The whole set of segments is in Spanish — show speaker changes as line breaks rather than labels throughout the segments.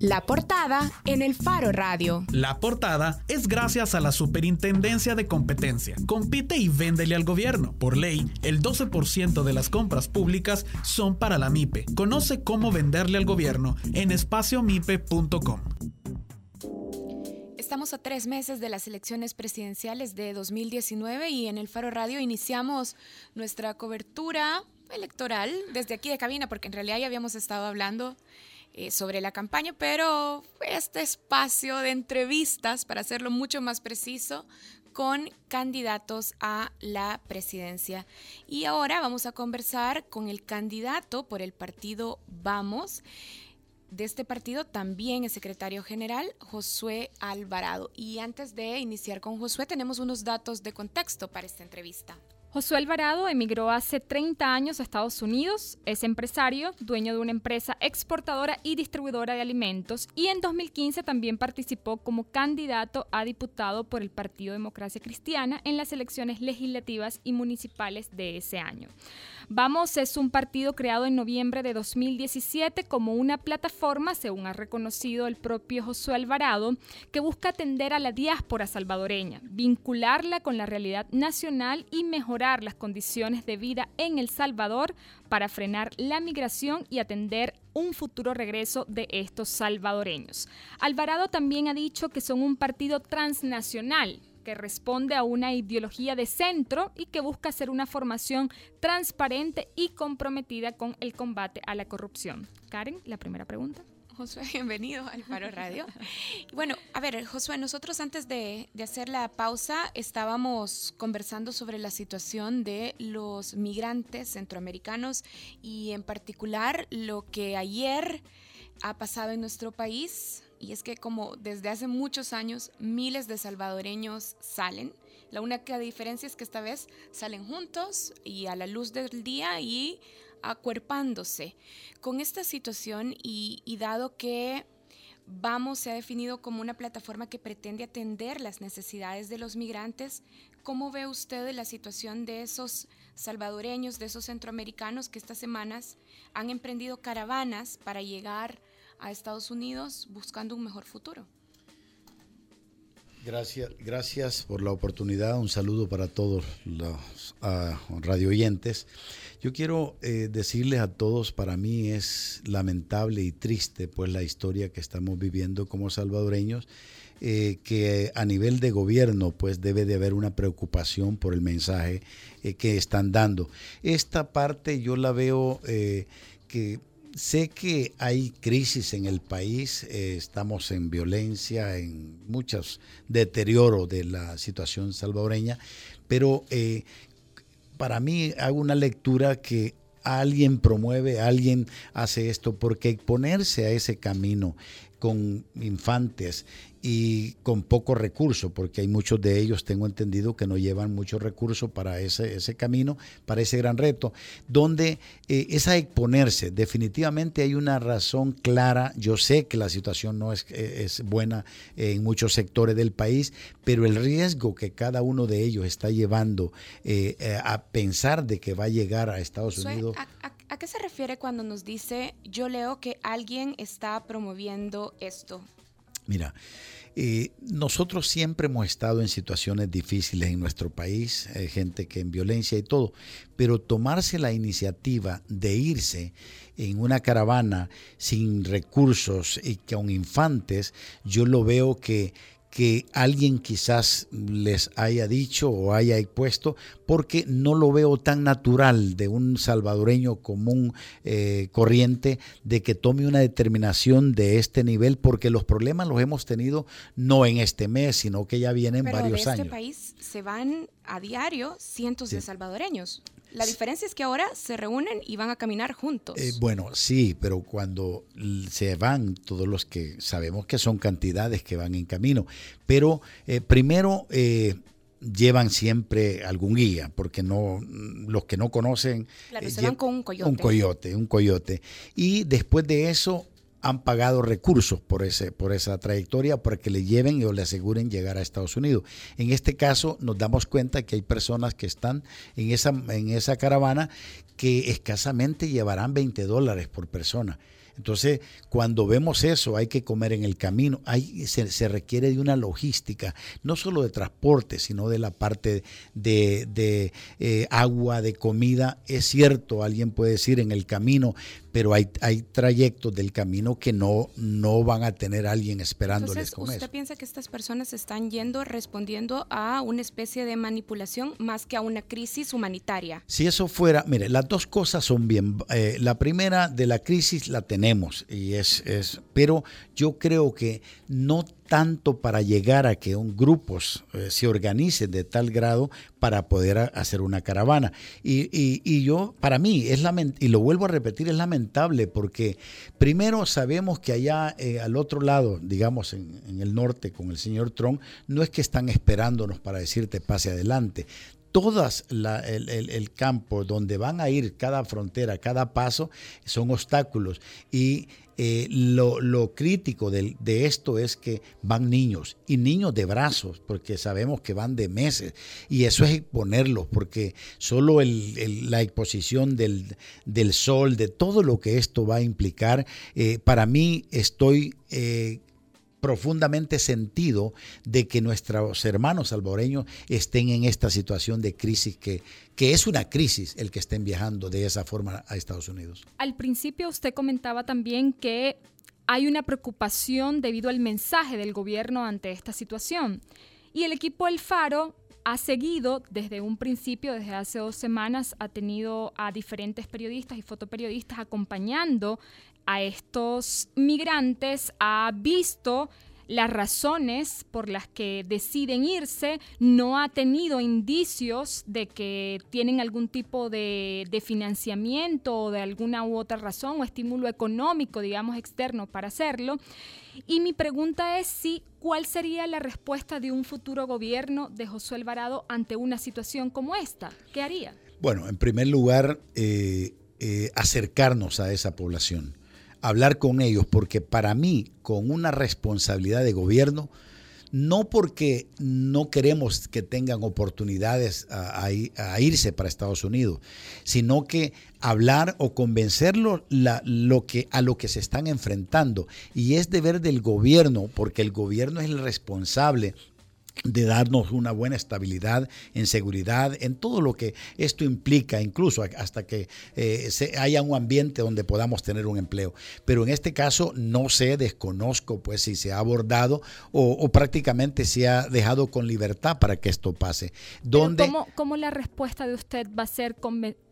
La portada en el Faro Radio.
La portada es gracias a la Superintendencia de Competencia. Compite y véndele al gobierno. Por ley, el 12% de las compras públicas son para la MIPE. Conoce cómo venderle al gobierno en espaciomipe.com.
Estamos a tres meses de las elecciones presidenciales de 2019 y en el Faro Radio iniciamos nuestra cobertura electoral desde aquí de cabina, porque en realidad ya habíamos estado hablando eh, sobre la campaña, pero este espacio de entrevistas, para hacerlo mucho más preciso, con candidatos a la presidencia. Y ahora vamos a conversar con el candidato por el partido Vamos. De este partido también es secretario general Josué Alvarado. Y antes de iniciar con Josué, tenemos unos datos de contexto para esta entrevista.
Josué Alvarado emigró hace 30 años a Estados Unidos, es empresario, dueño de una empresa exportadora y distribuidora de alimentos y en 2015 también participó como candidato a diputado por el Partido Democracia Cristiana en las elecciones legislativas y municipales de ese año. Vamos es un partido creado en noviembre de 2017 como una plataforma, según ha reconocido el propio Josué Alvarado, que busca atender a la diáspora salvadoreña, vincularla con la realidad nacional y mejorar las condiciones de vida en El Salvador para frenar la migración y atender un futuro regreso de estos salvadoreños. Alvarado también ha dicho que son un partido transnacional que responde a una ideología de centro y que busca hacer una formación transparente y comprometida con el combate a la corrupción. Karen, la primera pregunta.
Josué, bienvenido al Paro Radio. bueno, a ver, Josué, nosotros antes de, de, hacer la pausa estábamos conversando sobre la situación de los migrantes centroamericanos y en particular lo que ayer ha pasado en nuestro país y es que como desde hace muchos años miles de salvadoreños salen, la única diferencia es que esta vez salen juntos y a la luz del día y acuerpándose. Con esta situación y, dado que Vamos se ha definido como una plataforma que pretende atender las necesidades de los migrantes. ¿Cómo ve usted la situación de esos salvadoreños, de esos centroamericanos que estas semanas han emprendido caravanas para llegar a Estados Unidos buscando un mejor futuro.
Gracias, gracias por la oportunidad. Un saludo para todos los uh. Yo quiero eh, decirles a todos, para mí es lamentable y triste pues la historia que estamos viviendo como salvadoreños, eh, que a nivel de gobierno pues debe de haber una preocupación por el mensaje eh, que están dando. Esta parte yo la veo que Sé que hay crisis en el país, eh, estamos en violencia, en muchos deterioro de la situación salvadoreña, pero eh, para mí hago una lectura que alguien promueve, alguien hace esto, porque ponerse a ese camino con infantes y con poco recurso, porque hay muchos de ellos, tengo entendido, que no llevan mucho recurso para ese, ese camino, para ese gran reto, donde eh, es a exponerse. Definitivamente hay una razón clara. Yo sé que la situación no es, eh, es buena en muchos sectores del país, pero el riesgo que cada uno de ellos está llevando eh, a pensar de que va a llegar a Estados Unidos.
¿A qué se refiere cuando nos dice, yo leo que alguien está promoviendo esto?
Mira, eh, nosotros siempre hemos estado en situaciones difíciles en nuestro país, eh, gente que en violencia y todo, pero tomarse la iniciativa de irse en una caravana sin recursos y con infantes, yo lo veo que, que alguien quizás les haya dicho o haya puesto, porque no lo veo tan natural de un salvadoreño común, eh, corriente, de que tome una determinación de este nivel, porque los problemas los hemos tenido no en este mes, sino que ya vienen varios
de
este
país se van a diario cientos de salvadoreños. La diferencia es que ahora se reúnen y van a caminar juntos.
Eh, bueno, sí, pero cuando se van, todos los que sabemos que son cantidades que van en camino, pero eh, primero eh, llevan siempre algún guía, porque no los que no conocen...
se van con un coyote.
Un coyote, un coyote. Y después de eso han pagado recursos por, ese, por esa trayectoria para que le lleven o le aseguren llegar a Estados Unidos. En este caso nos damos cuenta que hay personas que están en esa, en esa caravana que escasamente llevarán 20 dólares por persona. Entonces, cuando vemos eso, hay que comer en el camino, se, requiere de una logística, no solo de transporte, sino de la parte de, eh, agua, de comida. Es cierto, alguien puede decir en el camino, pero hay, hay trayectos del camino que no, no van a tener a alguien esperándoles
Entonces, ¿Usted piensa que estas personas están yendo respondiendo a una especie de manipulación más que a una crisis humanitaria?
Si eso fuera, mire, las dos cosas son bien. Eh, la primera de la crisis la tenemos, y es, es, pero yo creo que no tanto para llegar a que un grupos eh, se organicen de tal grado para poder hacer una caravana. Y, y, yo, para mí, es y lo vuelvo a repetir, es lamentable porque primero sabemos que allá eh, al otro lado, digamos en, el norte con el señor Trump, no es que están esperándonos para decirte pase adelante todas el, el, campo donde van a ir cada frontera, cada paso, son obstáculos. Y eh, lo, lo, crítico de, de, esto es que van niños y niños de brazos, porque sabemos que van de meses. Y eso es exponerlos, porque solo el, la exposición del, del, sol, de todo lo que esto va a implicar, eh, para mí estoy eh, profundamente sentido de que nuestros hermanos salvadoreños estén en esta situación de crisis que, que es una crisis el que estén viajando de esa forma a Estados Unidos.
Al principio usted comentaba también que hay una preocupación debido al mensaje del gobierno ante esta situación. Y el equipo El Faro ha seguido desde un principio, desde hace dos semanas, ha tenido a diferentes periodistas y fotoperiodistas acompañando a estos migrantes, ha visto las razones por las que deciden irse, no ha tenido indicios de que tienen algún tipo de, financiamiento o de alguna u otra razón o estímulo económico, digamos, externo para hacerlo. Y mi pregunta es si cuál sería la respuesta de un futuro gobierno de Josué Alvarado ante una situación como esta. ¿Qué haría?
Bueno, en primer lugar, eh, eh, acercarnos a esa población hablar con ellos, porque para mí, con una responsabilidad de gobierno, no porque no queremos que tengan oportunidades a, irse para Estados Unidos, sino que hablar o convencerlo lo que, a lo que se están enfrentando. Y es deber del gobierno, porque el gobierno es el responsable de darnos una buena estabilidad en seguridad, en todo lo que esto implica, incluso hasta que eh, haya un ambiente donde podamos tener un empleo. Pero en este caso no sé, desconozco pues si se ha abordado o, prácticamente se ha dejado con libertad para que esto pase.
¿Cómo, ¿Cómo, la respuesta de usted va a ser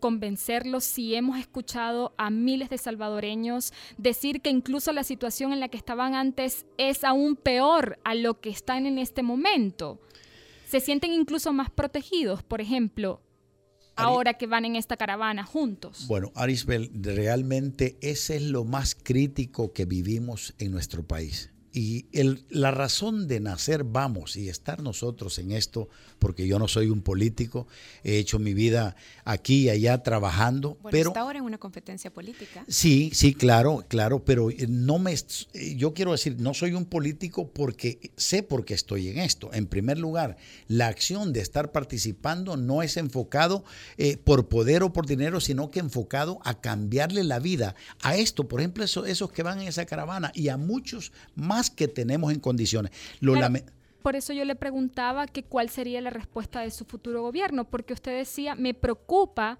convencerlos si hemos escuchado a miles de salvadoreños decir que incluso la situación en la que estaban antes es aún peor a lo que están en este momento? se sienten incluso más protegidos, por ejemplo, ahora que van en esta caravana juntos.
Bueno, Arisbel, realmente ese es lo más crítico que vivimos en nuestro país. Y la razón de nacer vamos y estar nosotros en esto, porque yo no soy un político, he hecho mi vida aquí y allá trabajando.
Bueno,
pero
está ahora en una competencia política.
Sí, sí, claro, claro, pero eh, no me, eh, yo quiero decir, no soy un político porque sé por qué estoy en esto. En primer lugar, la acción de estar participando no es enfocado eh, por poder o por dinero, sino que enfocado a cambiarle la vida a esto, por ejemplo, esos que van en esa caravana y a muchos más que tenemos en condiciones. Lo
por eso yo le preguntaba que cuál sería la respuesta de su futuro gobierno, porque usted decía, me preocupa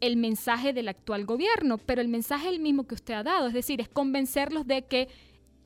el mensaje del actual gobierno, pero el mensaje es el mismo que usted ha dado, es decir, es convencerlos de que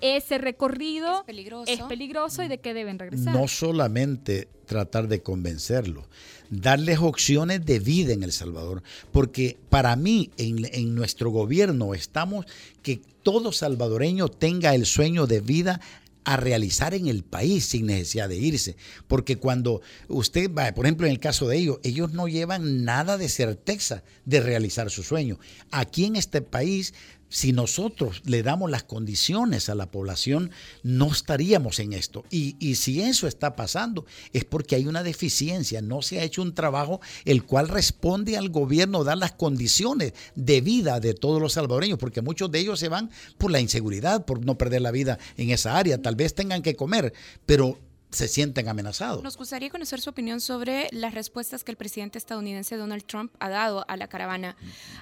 ese recorrido es peligroso, y de que deben regresar.
No solamente tratar de convencerlos, darles opciones de vida en El Salvador, porque para mí en, en nuestro gobierno estamos que todo salvadoreño tenga el sueño de vida a realizar en el país sin necesidad de irse. Porque cuando usted va, por ejemplo, en el caso de ellos, ellos no llevan nada de certeza de realizar su sueño. Aquí en este país si nosotros le damos las condiciones a la población, no estaríamos en esto. Y, si eso está pasando, es porque hay una deficiencia, no se ha hecho un trabajo el cual responde al gobierno dar las condiciones de vida de todos los salvadoreños, porque muchos de ellos se van por la inseguridad, por no perder la vida en esa área, tal vez tengan que comer, pero se sienten amenazados.
Nos gustaría conocer su opinión sobre las respuestas que el presidente estadounidense Donald Trump ha dado a la caravana.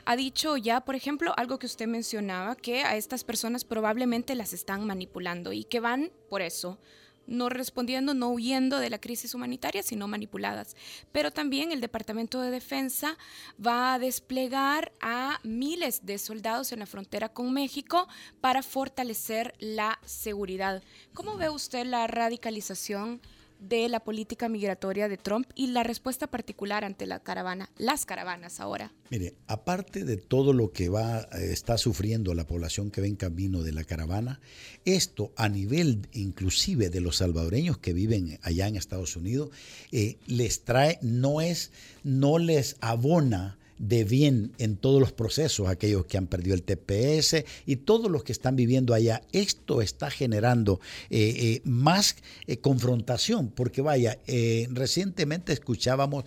Ha dicho ya, por ejemplo, algo que usted mencionaba, que a estas personas probablemente las están manipulando y que van por eso no respondiendo, no huyendo de la crisis humanitaria, sino manipuladas. Pero también el Departamento de Defensa va a desplegar a miles de soldados en la frontera con México para fortalecer la seguridad. ¿Cómo ve usted la radicalización? De la política migratoria de Trump y la respuesta particular ante la caravana, las caravanas ahora.
Mire, aparte de todo lo que va eh, está sufriendo la población que ve en camino de la caravana, esto a nivel inclusive de los salvadoreños que viven allá en Estados Unidos eh, les trae no es no les abona de bien en todos los procesos, aquellos que han perdido el TPS y todos los que están viviendo allá. Esto está generando eh, eh, más eh, confrontación, porque vaya, recientemente escuchábamos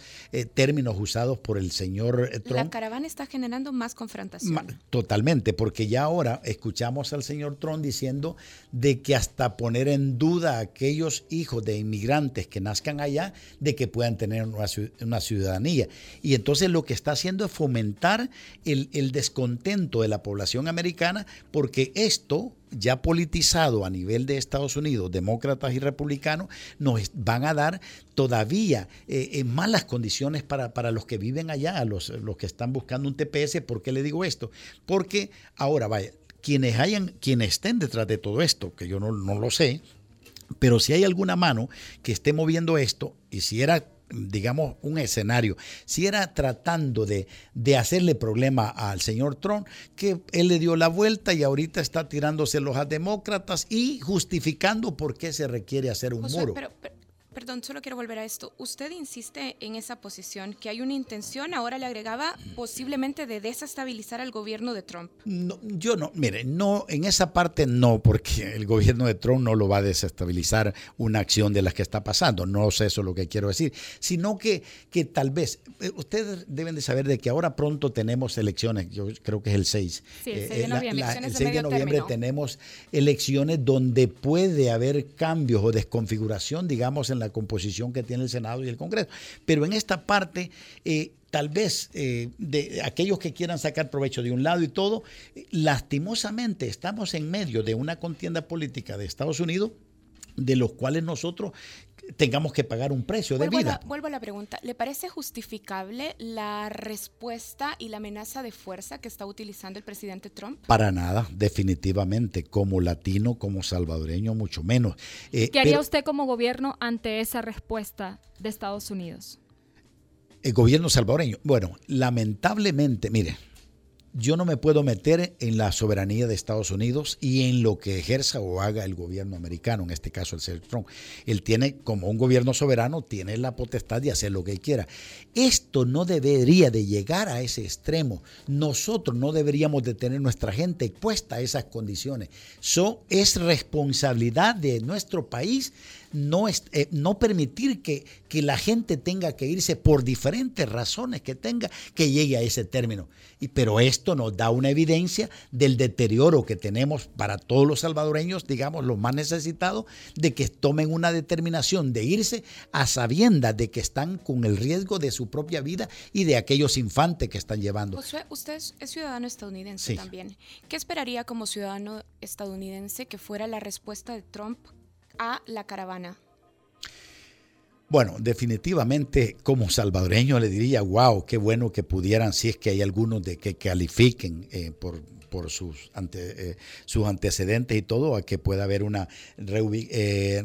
términos usados por el señor Trump.
La caravana está generando más confrontación.
totalmente, porque ya ahora escuchamos al señor Trump diciendo de que hasta poner en duda a aquellos hijos de inmigrantes que nazcan allá, de que puedan tener una ciudadanía. Y entonces lo que está haciendo fomentar el, descontento de la población americana porque esto ya politizado a nivel de Estados Unidos, demócratas y republicanos, nos van a dar todavía eh, eh, malas condiciones para, para, los que viven allá, los, los que están buscando un TPS. ¿Por qué le digo esto? Porque ahora, vaya, quienes hayan, quienes estén detrás de todo esto, que yo no, no lo sé, pero si hay alguna mano que esté moviendo esto, y si era digamos, un escenario, si era tratando de, de, hacerle problema al señor Trump, que él le dio la vuelta y ahorita está tirándose los a demócratas y justificando por qué se requiere hacer un muro.
Perdón, solo quiero volver a esto. Usted insiste en esa posición, que hay una intención, ahora le agregaba, posiblemente de desestabilizar al gobierno de Trump.
No, yo no, mire, no, en esa parte no, porque el gobierno de Trump no lo va a desestabilizar una acción de las que está pasando, no sé eso lo que quiero decir, sino que, que tal vez, eh, ustedes deben de saber de que ahora pronto tenemos elecciones, yo creo que es el 6.
Sí, el 6 de eh, noviembre,
el 6 de, noviembre tenemos elecciones donde puede haber cambios o desconfiguración, digamos, en la composición que tiene el Senado y el Congreso. Pero en esta parte, eh, tal vez eh, de aquellos que quieran sacar provecho de un lado y todo, lastimosamente estamos en medio de una contienda política de Estados Unidos de los cuales nosotros tengamos que pagar un precio de vida.
vuelvo a la pregunta, ¿le parece justificable la respuesta y la amenaza de fuerza que está utilizando el presidente Trump?
Para nada, definitivamente, como latino, como salvadoreño, mucho menos.
Eh, ¿Qué haría usted como gobierno ante esa respuesta de Estados Unidos?
El gobierno salvadoreño, bueno, lamentablemente, mire, yo no me puedo meter en la soberanía de Estados Unidos y en lo que ejerza o haga el gobierno americano, en este caso el señor Trump. Él tiene, como un gobierno soberano, tiene la potestad de hacer lo que quiera. Esto no debería de llegar a ese extremo. Nosotros no deberíamos de tener nuestra gente expuesta a esas condiciones. Eso es responsabilidad de nuestro país no, eh, no permitir que, que la gente tenga que irse por diferentes razones que tenga, que llegue a ese término. Y, pero esto nos da una evidencia del deterioro que tenemos para todos los salvadoreños, digamos, los más necesitados, de que tomen una determinación de irse a sabiendas de que están con el riesgo de su propia vida y de aquellos infantes que están llevando.
usted es ciudadano estadounidense también. ¿Qué esperaría como ciudadano estadounidense que fuera la respuesta de Trump a la caravana?
Bueno, definitivamente como salvadoreño le diría, wow, qué bueno que pudieran, si es que hay algunos de que califiquen eh, por, por sus, ante, eh, sus antecedentes y todo, a que pueda haber una eh,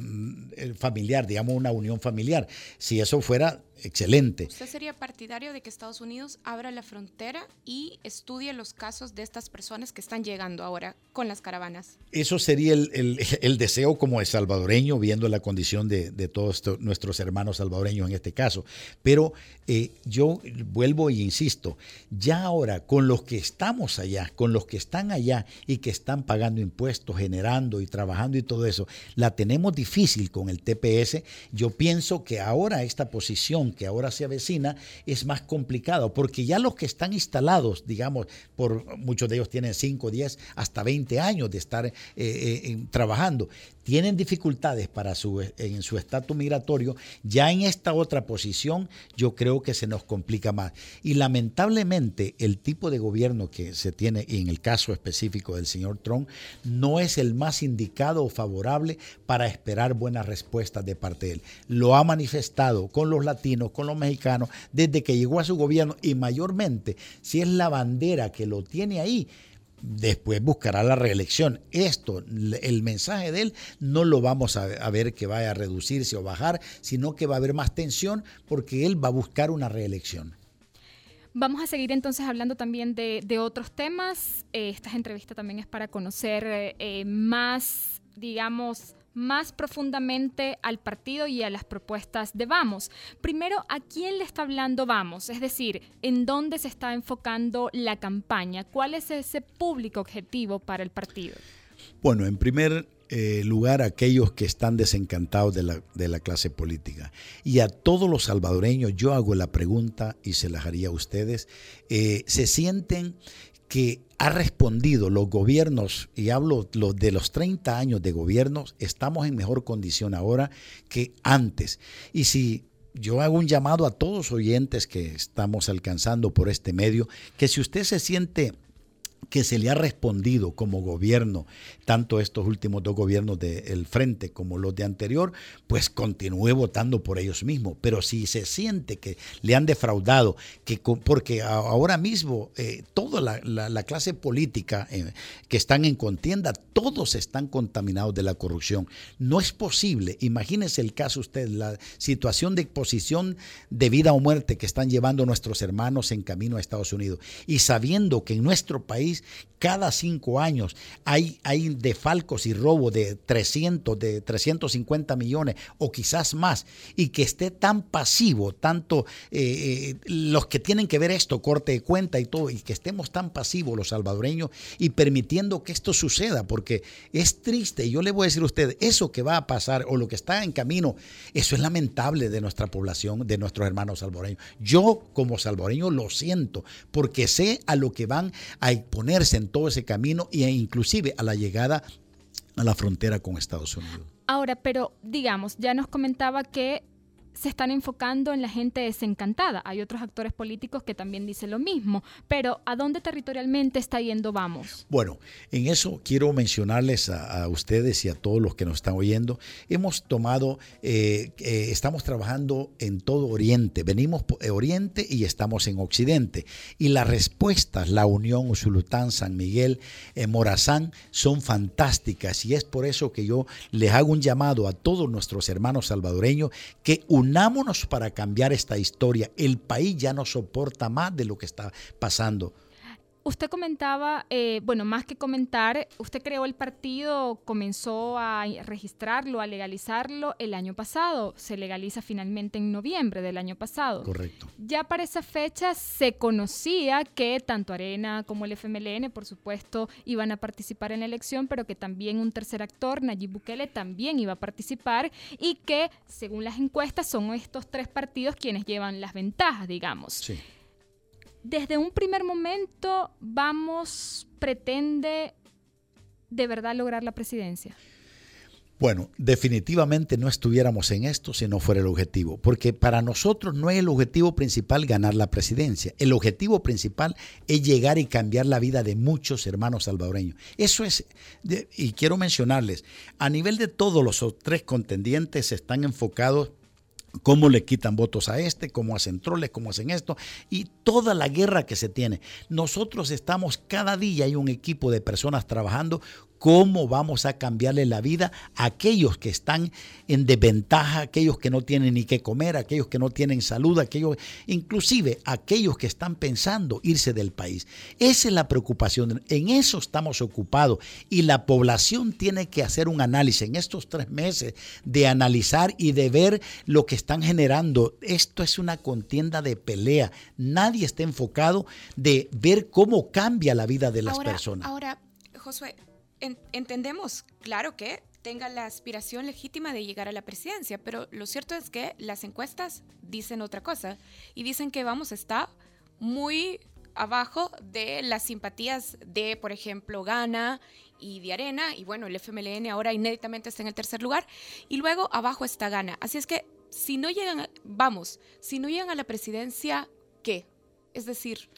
familiar, digamos una unión familiar. Si eso fuera excelente.
¿Usted sería partidario de que Estados Unidos abra la frontera y estudie los casos de estas personas que están llegando ahora con las caravanas?
Eso sería el, deseo como de salvadoreño, viendo la condición de, todos nuestros hermanos salvadoreños en este caso. Pero eh, yo vuelvo y insisto, ya ahora con los que estamos allá, con los que están allá y que están pagando impuestos, generando y trabajando y todo eso, la tenemos difícil con el TPS, yo pienso que ahora esta posición que ahora se avecina es más complicado, porque ya los que están instalados, digamos, por muchos de ellos tienen 5, 10, hasta 20 años de estar eh, eh, trabajando, tienen dificultades para su, en su estatus migratorio, ya en esta otra posición yo creo que se nos complica más. Y lamentablemente el tipo de gobierno que se tiene, y en el caso específico del señor Trump, no es el más indicado o favorable para esperar buenas respuestas de parte de él. Lo ha manifestado con los latinos, con los mexicanos, desde que llegó a su gobierno y mayormente si es la bandera que lo tiene ahí después buscará la reelección. Esto, el mensaje de él, no lo vamos a, ver que vaya a reducirse o bajar, sino que va a haber más tensión porque él va a buscar una reelección.
Vamos a seguir entonces hablando también de, otros temas. Eh, esta entrevista también es para conocer eh, más, digamos, más profundamente al partido y a las propuestas de Vamos. Primero, ¿a quién le está hablando Vamos? Es decir, ¿en dónde se está enfocando la campaña? ¿Cuál es ese público objetivo para el partido?
Bueno, en primer eh, lugar, aquellos que están desencantados de la, clase política. Y a todos los salvadoreños, yo hago la pregunta y se la haría a ustedes, eh, ¿se sienten que ha respondido los gobiernos, y hablo de los 30 años de gobiernos, estamos en mejor condición ahora que antes. Y si yo hago un llamado a todos oyentes que estamos alcanzando por este medio, que si usted se siente que se le ha respondido como gobierno, tanto estos últimos dos gobiernos del Frente como los de anterior, pues continúe votando por ellos mismos. Pero si se siente que le han defraudado, que porque ahora mismo eh, toda la, clase política eh, que están en contienda, todos están contaminados de la corrupción. No es posible, imagínese el caso usted, la situación de exposición de vida o muerte que están llevando nuestros hermanos en camino a Estados Unidos y sabiendo que en nuestro país cada cinco años. Hay, hay defalcos y robo de 300, de 350 millones o quizás más, y que esté tan pasivo, tanto eh, eh, los que tienen que ver esto, corte de cuenta y todo, y que estemos tan pasivos los salvadoreños y permitiendo que esto suceda, porque es triste, yo le voy a decir a usted, eso que va a pasar o lo que está en camino, eso es lamentable de nuestra población, de nuestros hermanos salvadoreños. Yo como salvadoreño lo siento, porque sé a lo que van a en todo ese camino e inclusive a la llegada a la frontera con Estados Unidos.
Ahora, pero digamos, ya nos comentaba que se están enfocando en la gente desencantada. Hay otros actores políticos que también dicen lo mismo, pero ¿a dónde territorialmente está yendo Vamos?
Bueno, en eso quiero mencionarles a, ustedes y a todos los que nos están oyendo. Hemos tomado, eh, eh, estamos trabajando en todo Oriente, venimos por Oriente y estamos en Occidente. Y las respuestas, la Unión, Usulután, San Miguel, eh, Morazán, son fantásticas y es por eso que yo les hago un llamado a todos nuestros hermanos salvadoreños que unámonos para cambiar esta historia. El país ya no soporta más de lo que está pasando.
Usted comentaba, eh, bueno, más que comentar, usted creó el partido, comenzó a registrarlo, a legalizarlo el año pasado. Se legaliza finalmente en noviembre del año pasado.
Correcto.
Ya para esa fecha se conocía que tanto Arena como el FMLN, por supuesto, iban a participar en la elección, pero que también un tercer actor, Nayib Bukele, también iba a participar y que, según las encuestas, son estos tres partidos quienes llevan las ventajas, digamos.
Sí
desde un primer momento vamos, pretende de verdad lograr la presidencia?
Bueno, definitivamente no estuviéramos en esto si no fuera el objetivo, porque para nosotros no es el objetivo principal ganar la presidencia, el objetivo principal es llegar y cambiar la vida de muchos hermanos salvadoreños. Eso es, y quiero mencionarles, a nivel de todos los tres contendientes están enfocados cómo le quitan votos a este, cómo hacen troles, cómo hacen esto, y toda la guerra que se tiene. Nosotros estamos cada día, hay un equipo de personas trabajando cómo vamos a cambiarle la vida a aquellos que están en desventaja, aquellos que no tienen ni qué comer, aquellos que no tienen salud, aquellos, inclusive aquellos que están pensando irse del país. Esa es la preocupación. En eso estamos ocupados y la población tiene que hacer un análisis en estos tres meses de analizar y de ver lo que están generando. Esto es una contienda de pelea. Nadie está enfocado de ver cómo cambia la vida de las personas.
Ahora, Josué, entendemos, claro que tenga la aspiración legítima de llegar a la presidencia, pero lo cierto es que las encuestas dicen otra cosa y dicen que vamos a estar muy abajo de las simpatías de, por ejemplo, Ghana y de Arena, y bueno, el FMLN ahora inéditamente está en el tercer lugar, y luego abajo está Ghana. Así es que si no llegan, vamos, si no llegan a la presidencia, ¿qué? Es decir,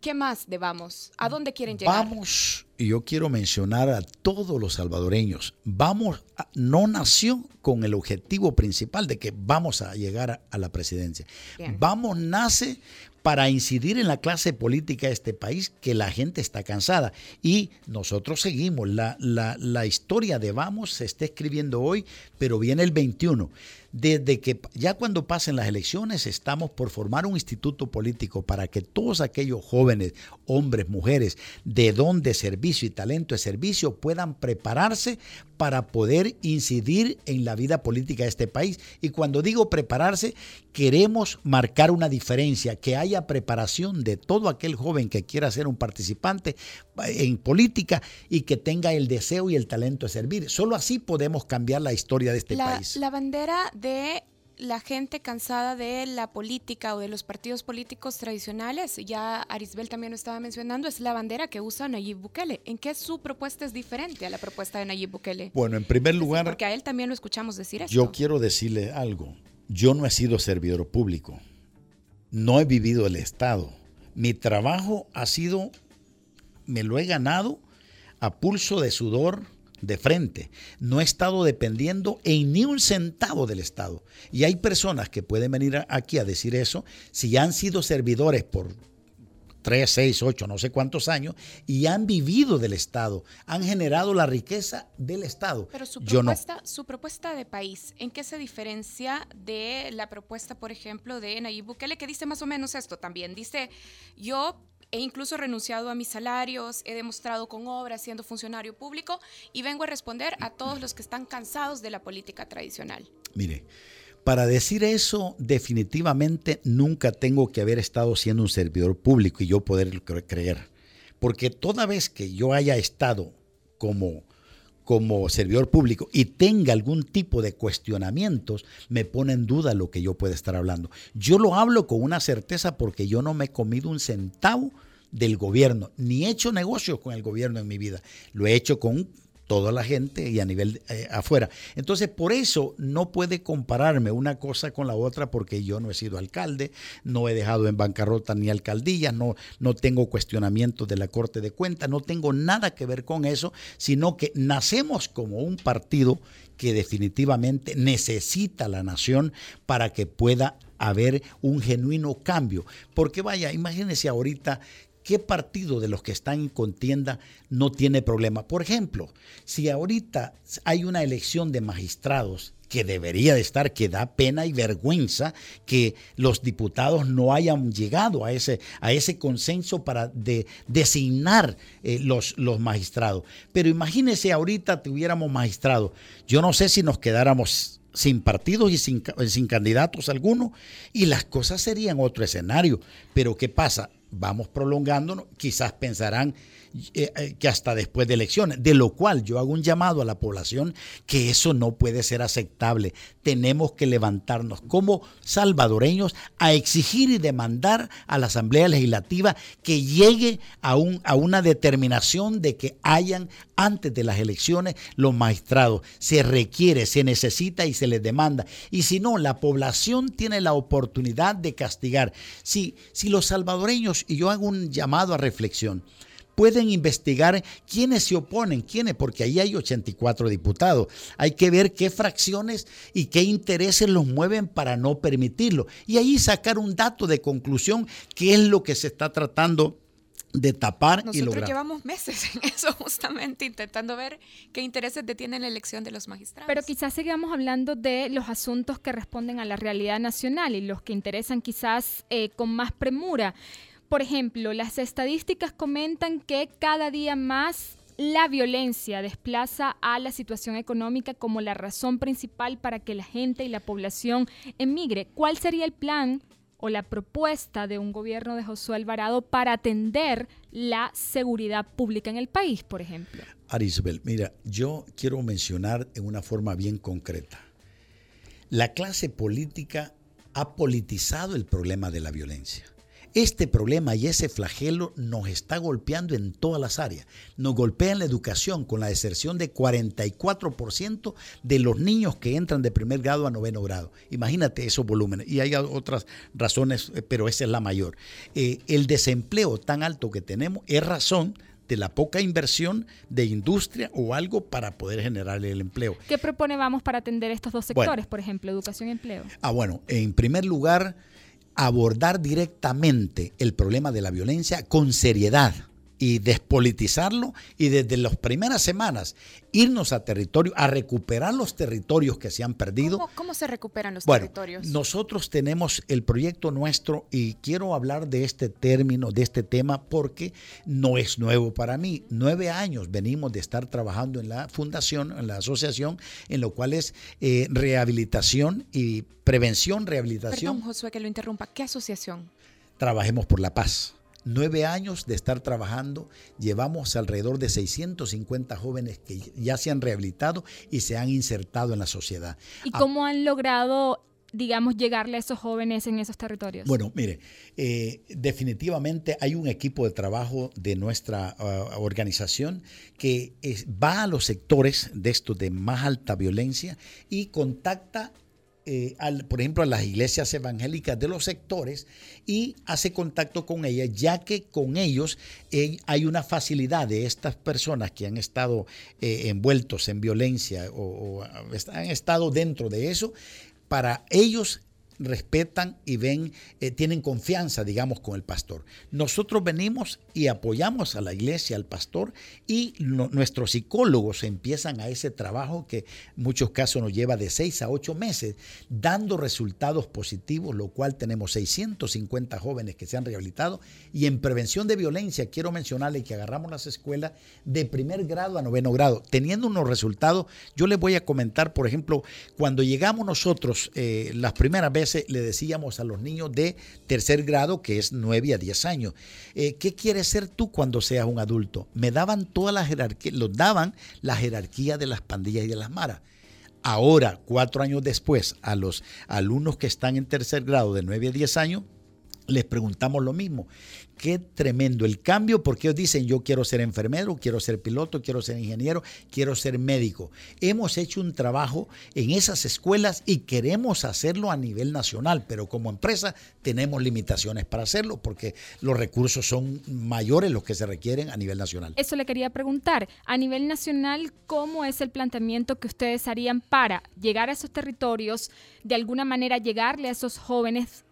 ¿qué más debamos? ¿A dónde quieren llegar?
Vamos yo quiero mencionar a todos los salvadoreños, vamos, no nació con el objetivo principal de que vamos a llegar a, la presidencia. Vamos nace para incidir en la clase política de este país, que la gente está cansada. Y nosotros seguimos. La, la, la historia de Vamos se está escribiendo hoy, pero viene el 21 desde que ya cuando pasen las elecciones estamos por formar un instituto político para que todos aquellos jóvenes, hombres, mujeres, de don de servicio y talento de servicio puedan prepararse para poder incidir en la vida política de este país. Y cuando digo prepararse, queremos marcar una diferencia, que haya preparación de todo aquel joven que quiera ser un participante en política y que tenga el deseo y el talento de servir. Solo así podemos cambiar la historia de este país.
La bandera de la gente cansada de la política o de los partidos políticos tradicionales, ya Arisbel también lo estaba mencionando, es la bandera que usa Nayib Bukele. ¿En qué su propuesta es diferente a la propuesta de Nayib Bukele?
Bueno, en primer lugar...
porque a él también lo escuchamos decir eso.
Yo quiero decirle algo. Yo no he sido servidor público. No he vivido el Estado. Mi trabajo ha sido, me lo he ganado a pulso de sudor, de frente. No he estado dependiendo en ni un centavo del Estado. Y hay personas que pueden venir aquí a decir eso si han sido servidores por 3, 6, 8, no sé cuántos años, y han vivido del Estado, han generado la riqueza del Estado.
Pero su propuesta, su propuesta de país, ¿en qué se diferencia de la propuesta, por ejemplo, de Nayib Bukele, que dice más o menos esto también? Dice, yo He incluso renunciado a mis salarios, he demostrado con obras siendo funcionario público y vengo a responder a todos los que están cansados de la política tradicional.
Mire, para decir eso, definitivamente nunca tengo que haber estado siendo un servidor público y yo poder creer. Porque toda vez que yo haya estado como como servidor público y tenga algún tipo de cuestionamientos, me pone en duda lo que yo pueda estar hablando. Yo lo hablo con una certeza porque yo no me he comido un centavo del gobierno, ni he hecho negocios con el gobierno en mi vida. Lo he hecho con toda la gente y a nivel eh, afuera. Entonces, por eso no puede compararme una cosa con la otra porque yo no he sido alcalde, no he dejado en bancarrota ni alcaldía, no, no tengo cuestionamientos de la Corte de Cuentas, no tengo nada que ver con eso, sino que nacemos como un partido que definitivamente necesita la nación para que pueda haber un genuino cambio. Porque vaya, imagínense ahorita ¿Qué partido de los que están en contienda no tiene problema? Por ejemplo, si ahorita hay una elección de magistrados que debería de estar, que da pena y vergüenza que los diputados no hayan llegado a ese, a ese consenso para designar eh, los, los magistrados. Pero imagínese ahorita tuviéramos magistrados. Yo no sé si nos quedáramos sin partidos y sin, sin candidatos alguno y las cosas serían otro escenario. Pero ¿qué pasa? Vamos prolongándonos, quizás pensarán eh, eh, que hasta después de elecciones, de lo cual yo hago un llamado a la población que eso no puede ser aceptable. Tenemos que levantarnos como salvadoreños a exigir y demandar a la Asamblea Legislativa que llegue a, un, a una determinación de que hayan antes de las elecciones los magistrados. Se requiere, se necesita y se les demanda. Y si no, la población tiene la oportunidad de castigar. Si, si los salvadoreños, y yo hago un llamado a reflexión, pueden investigar quiénes se oponen, quiénes, porque ahí hay 84 diputados. Hay que ver qué fracciones y qué intereses los mueven para no permitirlo. Y ahí sacar un dato de conclusión, qué es lo que se está tratando de tapar
Nosotros
y lograr.
llevamos meses en eso, justamente intentando ver qué intereses detiene la elección de los magistrados.
Pero quizás sigamos hablando de los asuntos que responden a la realidad nacional y los que interesan quizás eh, con más premura. Por ejemplo, las estadísticas comentan que cada día más la violencia desplaza a la situación económica como la razón principal para que la gente y la población emigre. ¿Cuál sería el plan o la propuesta de un gobierno de Josué Alvarado para atender la seguridad pública en el país, por ejemplo?
Arisbel, mira, yo quiero mencionar en una forma bien concreta. La clase política ha politizado el problema de la violencia. Este problema y ese flagelo nos está golpeando en todas las áreas. Nos golpea en la educación con la deserción de 44% de los niños que entran de primer grado a noveno grado. Imagínate esos volúmenes. Y hay otras razones, eh, pero esa es la mayor. Eh, el desempleo tan alto que tenemos es razón de la poca inversión de industria o algo para poder generar el empleo.
¿Qué propone Vamos para atender estos dos sectores, bueno, por ejemplo, educación y empleo?
Ah, bueno, en primer lugar, abordar directamente el problema de la violencia con seriedad y despolitizarlo y desde las primeras semanas irnos a territorio, a recuperar los territorios que se han perdido.
¿Cómo, cómo se recuperan los
bueno,
territorios?
Nosotros tenemos el proyecto nuestro y quiero hablar de este término, de este tema, porque no es nuevo para mí. Nueve años venimos de estar trabajando en la fundación, en la asociación, en lo cual es eh, rehabilitación y prevención, rehabilitación.
Perdón, Josué, que lo interrumpa. ¿Qué asociación?
Trabajemos por la paz nueve años de estar trabajando, llevamos alrededor de 650 jóvenes que ya se han rehabilitado y se han insertado en la sociedad.
¿Y cómo han logrado digamos, llegarle a esos jóvenes en esos territorios?
Bueno, mire, eh, definitivamente hay un equipo de trabajo de nuestra uh, organización que es, va a los sectores de estos de más alta violencia y contacta eh, por ejemplo, a las iglesias evangélicas de los sectores y hace contacto con ellas, ya que con ellos eh, hay una facilidad de estas personas que han estado eh, envueltos en violencia o, o han estado dentro de eso, para ellos respetan y ven, eh, tienen confianza, digamos, con el pastor. Nosotros venimos y apoyamos a la iglesia, al pastor, y nuestros psicólogos empiezan a ese trabajo que en muchos casos nos lleva de seis a ocho meses, dando resultados positivos, lo cual tenemos 650 jóvenes que se han rehabilitado. Y en prevención de violencia, quiero mencionarle que agarramos las escuelas de primer grado a noveno grado, teniendo unos resultados. Yo les voy a comentar, por ejemplo, cuando llegamos nosotros eh, las primeras veces, le decíamos a los niños de tercer grado, que es 9 a 10 años, eh, ¿qué quieres ser tú cuando seas un adulto? Me daban toda la jerarquía, los daban la jerarquía de las pandillas y de las maras. Ahora, cuatro años después, a los alumnos que están en tercer grado de 9 a 10 años, les preguntamos lo mismo qué tremendo el cambio, porque dicen, yo quiero ser enfermero, quiero ser piloto, quiero ser ingeniero, quiero ser médico. Hemos hecho un trabajo en esas escuelas y queremos hacerlo a nivel nacional, pero como empresa tenemos limitaciones para hacerlo porque los recursos son mayores los que se requieren a nivel nacional.
Eso le quería preguntar, a nivel nacional, ¿cómo es el planteamiento que ustedes harían para llegar a esos territorios, de alguna manera llegarle a esos jóvenes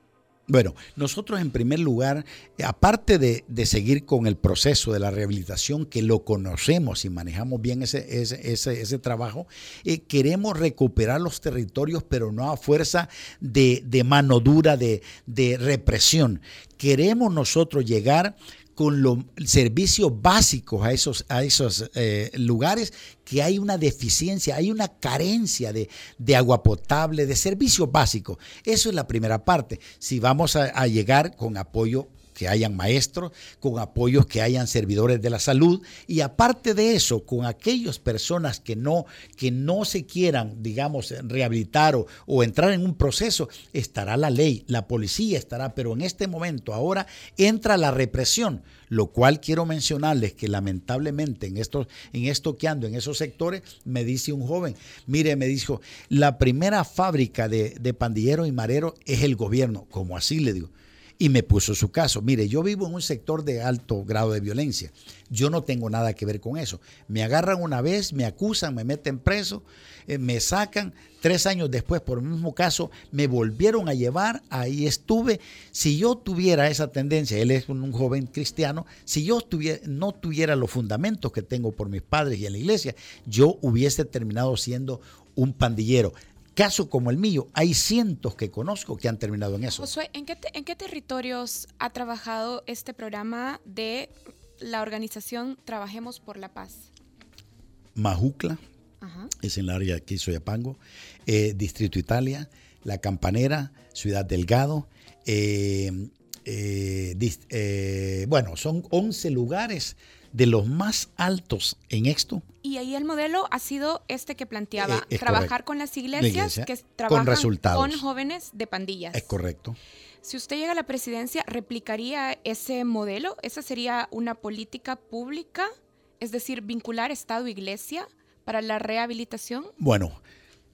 bueno, nosotros en primer lugar, aparte de, seguir con el proceso de la rehabilitación, que lo conocemos y manejamos bien ese, ese, ese, trabajo, eh, queremos recuperar los territorios, pero no a fuerza de, de mano dura, de, de represión. Queremos nosotros llegar con los servicios básicos a esos, a esos eh, lugares que hay una deficiencia, hay una carencia de, de, agua potable, de servicios básicos. Eso es la primera parte. Si vamos a, a llegar con apoyo que hayan maestros, con apoyos que hayan servidores de la salud y aparte de eso, con aquellas personas que no, que no se quieran, digamos, rehabilitar o, o entrar en un proceso, estará la ley, la policía estará, pero en este momento ahora entra la represión, lo cual quiero mencionarles que lamentablemente en esto, en esto que ando, en esos sectores, me dice un joven, mire, me dijo, la primera fábrica de, de pandilleros y mareros es el gobierno, como así le digo y me puso su caso. Mire, yo vivo en un sector de alto grado de violencia. Yo no tengo nada que ver con eso. Me agarran una vez, me acusan, me meten preso, eh, me sacan. Tres años después, por el mismo caso, me volvieron a llevar. Ahí estuve. Si yo tuviera esa tendencia, él es un, joven cristiano, si yo tuviera, no tuviera los fundamentos que tengo por mis padres y en la iglesia, yo hubiese terminado siendo un pandillero caso como el mío, hay cientos que conozco que han terminado en eso.
Josué, ¿en qué, ¿en qué territorios ha trabajado este programa de la organización Trabajemos por la Paz?
Majucla, es en el área de aquí, Soyapango, eh, Distrito Italia, La Campanera, Ciudad Delgado. Eh, eh, bueno, son 11 lugares de los más altos en esto.
Y ahí el modelo ha sido este que planteaba, trabajar con las iglesias que trabajan con, jóvenes de pandillas.
Es correcto.
Si usted llega a la presidencia, ¿replicaría ese modelo? ¿Esa sería una política pública? Es decir, vincular Estado-Iglesia e para la rehabilitación.
Bueno,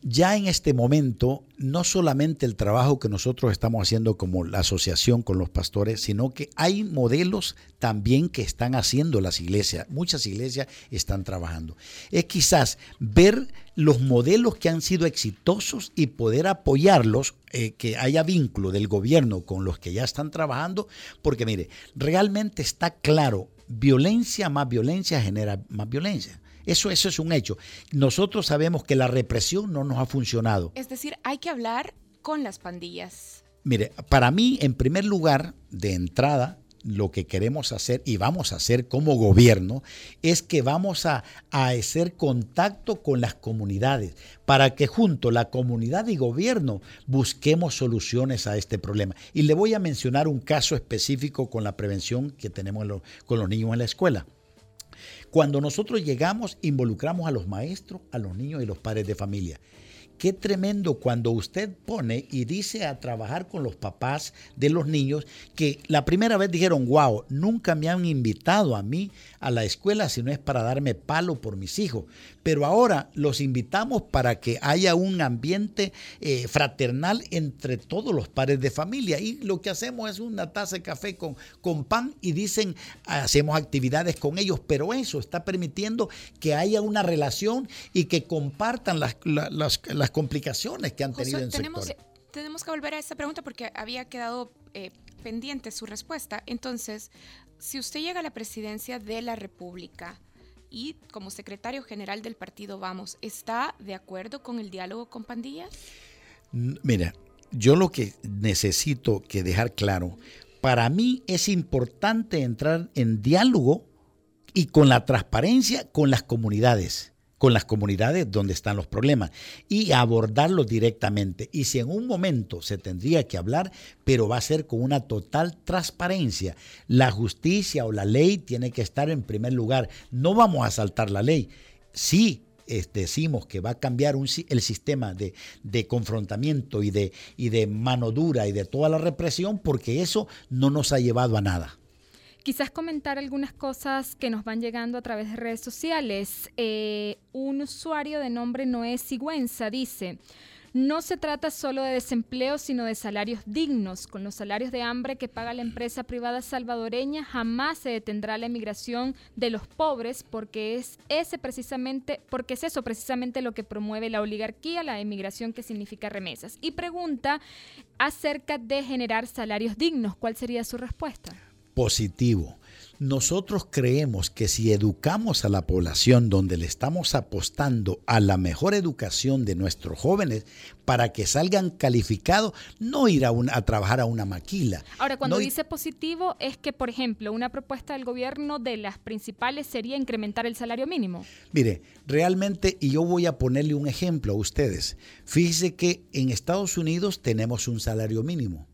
ya en este momento, no solamente el trabajo que nosotros estamos haciendo como la asociación con los pastores, sino que hay modelos también que están haciendo las iglesias. Muchas iglesias están trabajando. Es quizás ver los modelos que han sido exitosos y poder apoyarlos, eh, que haya vínculo del gobierno con los que ya están trabajando, porque mire, realmente está claro, violencia más violencia genera más violencia. Eso, eso es un hecho. Nosotros sabemos que la represión no nos ha funcionado.
Es decir, hay que hablar con las pandillas.
Mire, para mí, en primer lugar, de entrada, lo que queremos hacer y vamos a hacer como gobierno es que vamos a, a, hacer contacto con las comunidades para que junto la comunidad y gobierno busquemos soluciones a este problema. Y le voy a mencionar un caso específico con la prevención que tenemos con los niños en la escuela. Cuando nosotros llegamos, involucramos a los maestros, a los niños y los padres de familia. Qué tremendo cuando usted pone y dice a trabajar con los papás de los niños que la primera vez dijeron, wow, nunca me han invitado a mí a la escuela si no es para darme palo por mis hijos. Pero ahora los invitamos para que haya un ambiente eh, fraternal entre todos los padres de familia. Y lo que hacemos es una taza de café con, con pan y dicen, hacemos actividades con ellos, pero eso está permitiendo que haya una relación y que compartan las, complicaciones que han tenido en
tenemos,
sector.
Tenemos que volver a esta pregunta porque había quedado eh, pendiente su respuesta. Entonces, si usted llega a la presidencia de la República y como secretario general del partido Vamos, ¿está de acuerdo con el diálogo con pandillas?
Mira, yo lo que necesito que dejar claro, para mí es importante entrar en diálogo y con la transparencia con las comunidades con las comunidades donde están los problemas y abordarlos directamente. Y si en un momento se tendría que hablar, pero va a ser con una total transparencia. La justicia o la ley tiene que estar en primer lugar. No vamos a saltar la ley. Sí, decimos que va a cambiar el sistema de, de, confrontamiento y de, y de mano dura y de toda la represión, porque eso no nos ha llevado a nada.
Quizás comentar algunas cosas que nos van llegando a través de redes sociales. Eh, un usuario de nombre Noé Sigüenza dice, no se trata solo de desempleo, sino de salarios dignos. Con los salarios de hambre que paga la empresa privada salvadoreña, jamás se detendrá la emigración de los pobres, porque es ese precisamente, porque es eso precisamente lo que promueve la oligarquía, la emigración que significa remesas. Y pregunta acerca de generar salarios dignos. ¿Cuál sería su respuesta?
Positivo. Nosotros creemos que si educamos a la población donde le estamos apostando a la mejor educación de nuestros jóvenes para que salgan calificados, no ir a, a trabajar a una maquila.
Ahora, cuando dice positivo es que, por ejemplo, una propuesta del gobierno de las principales sería incrementar el salario mínimo.
Mire, realmente, y yo voy a ponerle un ejemplo a ustedes. Fíjese que en Estados Unidos tenemos un salario mínimo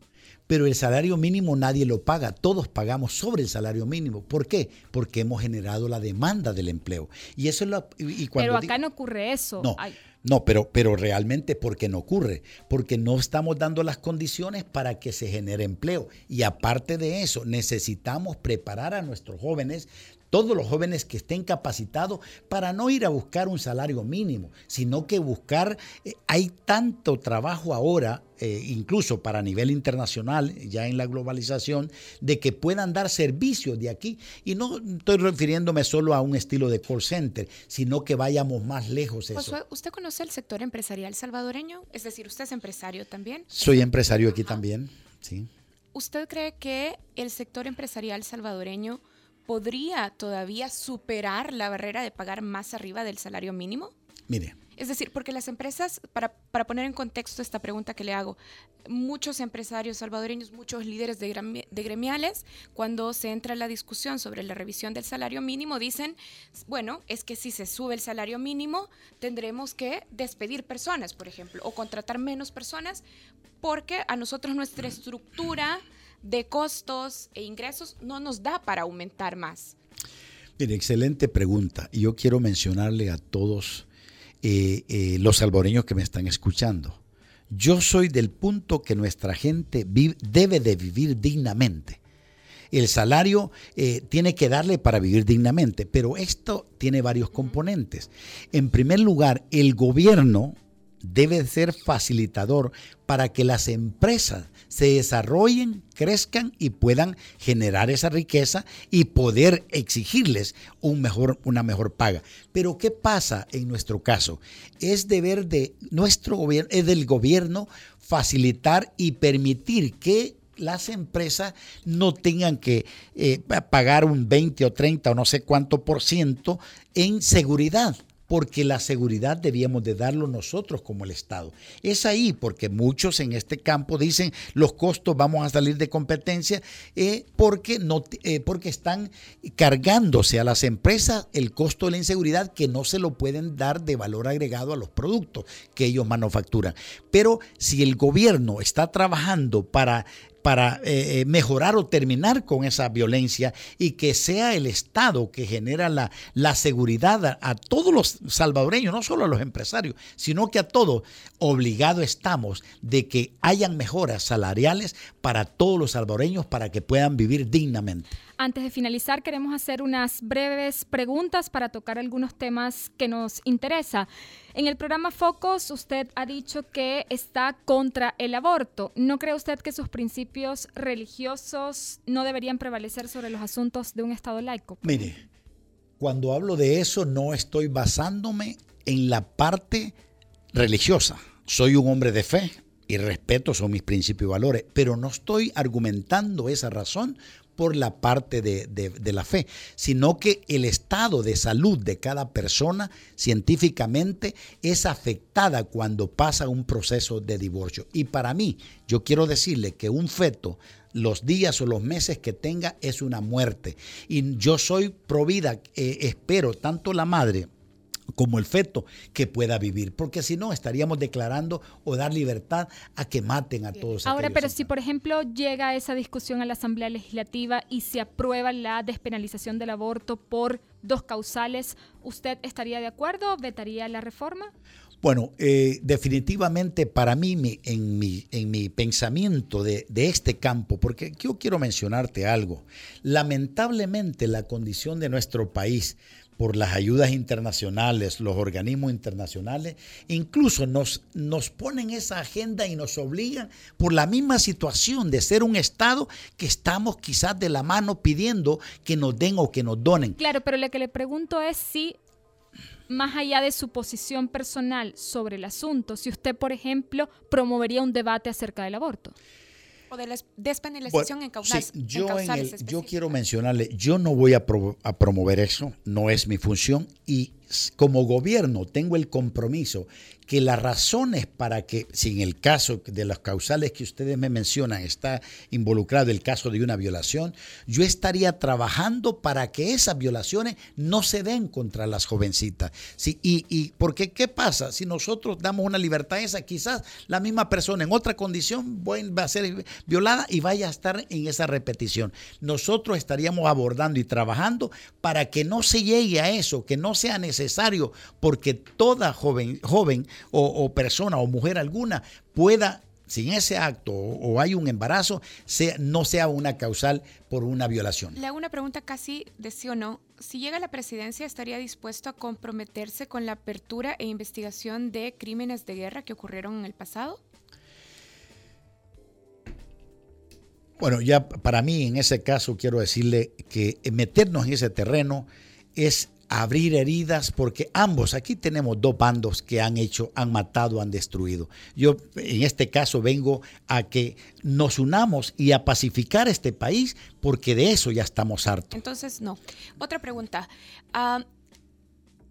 pero el salario mínimo nadie lo paga, todos pagamos sobre el salario mínimo. ¿Por qué? Porque hemos generado la demanda del empleo. Y eso es lo, y
pero acá no ocurre eso.
No. No, pero, pero realmente porque no ocurre, porque no estamos dando las condiciones para que se genere empleo. Y aparte de eso, necesitamos preparar a nuestros jóvenes todos los jóvenes que estén capacitados para no ir a buscar un salario mínimo, sino que buscar, eh, hay tanto trabajo ahora eh, incluso para nivel internacional, ya en la globalización, de que puedan dar servicios de aquí. Y no estoy refiriéndome solo a un estilo de call center, sino que vayamos más lejos. Eso.
¿usted conoce el sector empresarial salvadoreño? Es decir, ¿usted es empresario también?
Soy empresario aquí también, sí.
¿Usted cree que el sector empresarial salvadoreño podría todavía superar la barrera de pagar más arriba del salario mínimo?
Mire,
es decir, porque las empresas, para, poner en contexto esta pregunta que le hago, muchos empresarios salvadoreños, muchos líderes de, de gremiales, cuando se entra en la discusión sobre la revisión del salario mínimo, dicen, bueno, es que si se sube el salario mínimo, tendremos que despedir personas, por ejemplo, o contratar menos personas, porque a nosotros nuestra estructura de costos e ingresos no nos da para aumentar más.
Mire, excelente pregunta. Y yo quiero mencionarle a todos eh, eh, los salvadoreños que me están escuchando. Yo soy del punto que nuestra gente debe de vivir dignamente. El salario eh, tiene que darle para vivir dignamente, pero esto tiene varios componentes. En primer lugar, el gobierno debe ser facilitador para que las empresas se desarrollen, crezcan y puedan generar esa riqueza y poder exigirles un mejor, una mejor paga. Pero ¿qué pasa en nuestro caso? Es deber de nuestro gobierno, es del gobierno facilitar y permitir que las empresas no tengan que eh, pagar un 20 o 30 o no sé cuánto por ciento en seguridad porque la seguridad debíamos de darlo nosotros como el Estado. Es ahí porque muchos en este campo dicen los costos vamos a salir de competencia eh, porque, no, eh, porque están cargándose a las empresas el costo de la inseguridad que no se lo pueden dar de valor agregado a los productos que ellos manufacturan. Pero si el gobierno está trabajando para para eh, eh, mejorar o terminar con esa violencia y que sea el Estado que genera la, la seguridad a, todos los salvadoreños, no solo a los empresarios, sino que a todos. Obligados estamos de que hayan mejoras salariales para todos los salvadoreños para que puedan vivir dignamente.
Antes de finalizar, queremos hacer unas breves preguntas para tocar algunos temas que nos interesa. En el programa Focus, usted ha dicho que está contra el aborto. ¿No cree usted que sus principios religiosos no deberían prevalecer sobre los asuntos de un Estado laico?
Mire, cuando hablo de eso no estoy basándome en la parte religiosa. Soy un hombre de fe, y respeto son mis principios y valores, pero no estoy argumentando esa razón por la parte de, la fe, sino que el estado de salud de cada persona científicamente es afectada cuando pasa un proceso de divorcio. Y para mí, yo quiero decirle que un feto los días o los meses que tenga es una muerte. Y yo soy provida, eh, espero, tanto la madre como el feto que pueda vivir, porque si no estaríamos declarando o dar libertad a que maten a todos.
Ahora, pero si por ejemplo llega esa discusión a la Asamblea Legislativa y se aprueba la despenalización del aborto por dos causales, ¿usted estaría de acuerdo? ¿Vetaría la reforma?
Bueno, eh, definitivamente para mí, en, mi, en mi pensamiento de, de, este campo, porque yo quiero mencionarte algo, lamentablemente la condición de nuestro país por las ayudas internacionales, los organismos internacionales, incluso nos, nos ponen esa agenda y nos obligan por la misma situación de ser un Estado que estamos quizás de la mano pidiendo que nos den o que nos donen.
Claro, pero lo que le pregunto es si más allá de su posición personal sobre el asunto, si usted, por ejemplo, promovería un debate acerca del aborto
o de la despenalización en causales.
yo, yo quiero mencionarle, yo no voy a, a promover eso, no es mi función y como gobierno tengo el compromiso que las razones para que, si en el caso de las causales que ustedes me mencionan está involucrado el caso de una violación, yo estaría trabajando para que esas violaciones no se den contra las jovencitas. Sí, y, y porque, ¿qué pasa? Si nosotros damos una libertad esa, quizás la misma persona en otra condición va a ser violada y vaya a estar en esa repetición. Nosotros estaríamos abordando y trabajando para que no se llegue a eso, que no sea necesario, porque toda joven, joven o, persona o mujer alguna pueda sin ese acto o, hay un embarazo, sea, no sea una causal por una violación.
Le hago una pregunta casi de sí o no. Si llega a la presidencia, ¿estaría dispuesto a comprometerse con la apertura e investigación de crímenes de guerra que ocurrieron en el pasado?
Bueno, ya para mí en ese caso quiero decirle que meternos en ese terreno es abrir heridas porque ambos, aquí tenemos dos bandos que han hecho, han matado, han destruido. Yo en este caso vengo a que nos unamos y a pacificar este país porque de eso ya estamos hartos.
Entonces, no. Otra pregunta. Ah,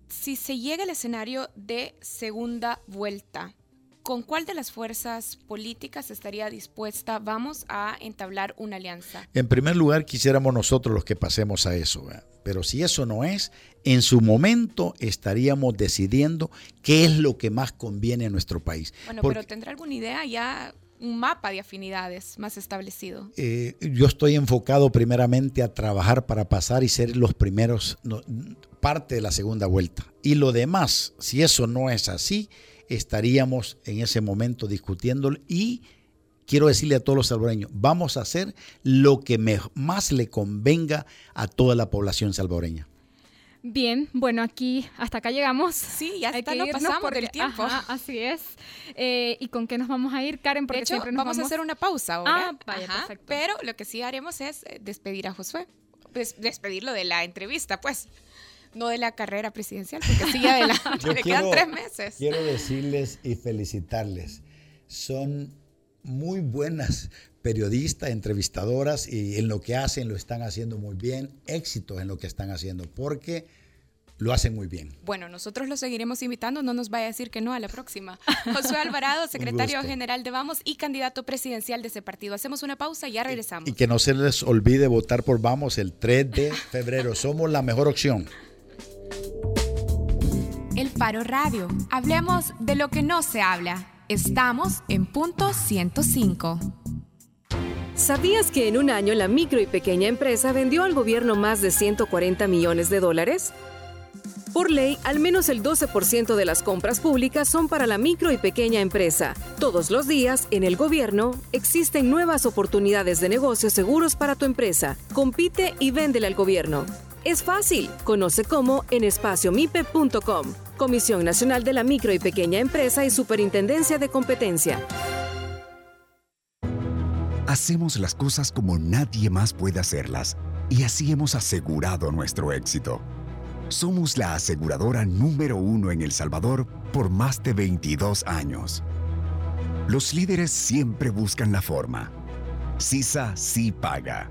si se llega al escenario de segunda vuelta, ¿con cuál de las fuerzas políticas estaría dispuesta, vamos, a entablar una alianza?
En primer lugar, quisiéramos nosotros los que pasemos a eso, pero si eso no es, en su momento estaríamos decidiendo qué es lo que más conviene a nuestro país.
Bueno, pero ¿tendrá alguna idea ya? un mapa de afinidades más establecido?
Eh, yo estoy enfocado primeramente a trabajar para pasar y ser los primeros, parte de la segunda vuelta. Y lo demás, si eso no es así, estaríamos en ese momento discutiéndolo y quiero decirle a todos los salvadoreños, vamos a hacer lo que más le convenga a toda la población salvadoreña.
Bien, bueno, aquí hasta acá llegamos.
Sí, ya está, no pasamos del tiempo.
así es. Eh, ¿Y con qué nos vamos a ir, Karen?
Porque de hecho, vamos, a hacer una pausa ahora. Ah, vaya, perfecto. Pero lo que sí haremos es eh, despedir a Josué. Pues, despedirlo de la entrevista, pues no de la carrera presidencial, porque sigue adelante, le quedan tres meses.
Quiero decirles y felicitarles. Son muy buenas periodistas, entrevistadoras y en lo que hacen lo están haciendo muy bien, éxitos en lo que están haciendo, porque lo hacen muy bien.
Bueno, nosotros lo seguiremos invitando, no nos vaya a decir que no a la próxima. Josué Alvarado, secretario general de Vamos y candidato presidencial de ese partido. Hacemos una pausa y ya regresamos.
Y que no se les olvide votar por Vamos el 3 de febrero. Somos la mejor opción.
El Faro Radio. Hablemos de lo que no se habla. Estamos en punto 105.
¿Sabías que en un año la micro y pequeña empresa vendió al gobierno más de 140 millones de dólares? Por ley, al menos el 12% de las compras públicas son para la micro y pequeña empresa. Todos los días, en el gobierno, existen nuevas oportunidades de negocios seguros para tu empresa. Compite y véndele al gobierno. Es fácil. Conoce cómo en espaciomipe.com. Comisión Nacional de la Micro y Pequeña Empresa y Superintendencia de Competencia.
Hacemos las cosas como nadie más puede hacerlas y así hemos asegurado nuestro éxito. Somos la aseguradora número uno en El Salvador por más de 22 años. Los líderes siempre buscan la forma. CISA sí paga.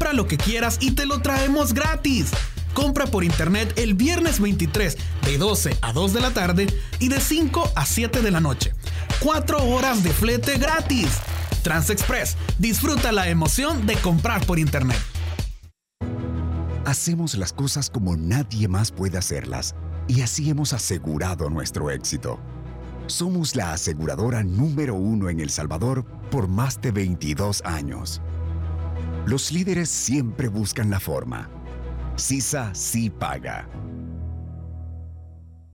Compra lo que quieras y te lo traemos gratis. Compra por internet el viernes 23 de 12 a 2 de la tarde y de 5 a 7 de la noche. 4 horas de flete gratis. TransExpress, disfruta la emoción de comprar por internet.
Hacemos las cosas como nadie más puede hacerlas y así hemos asegurado nuestro éxito. Somos la aseguradora número uno en El Salvador por más de 22 años. Los líderes siempre buscan la forma. CISA sí paga.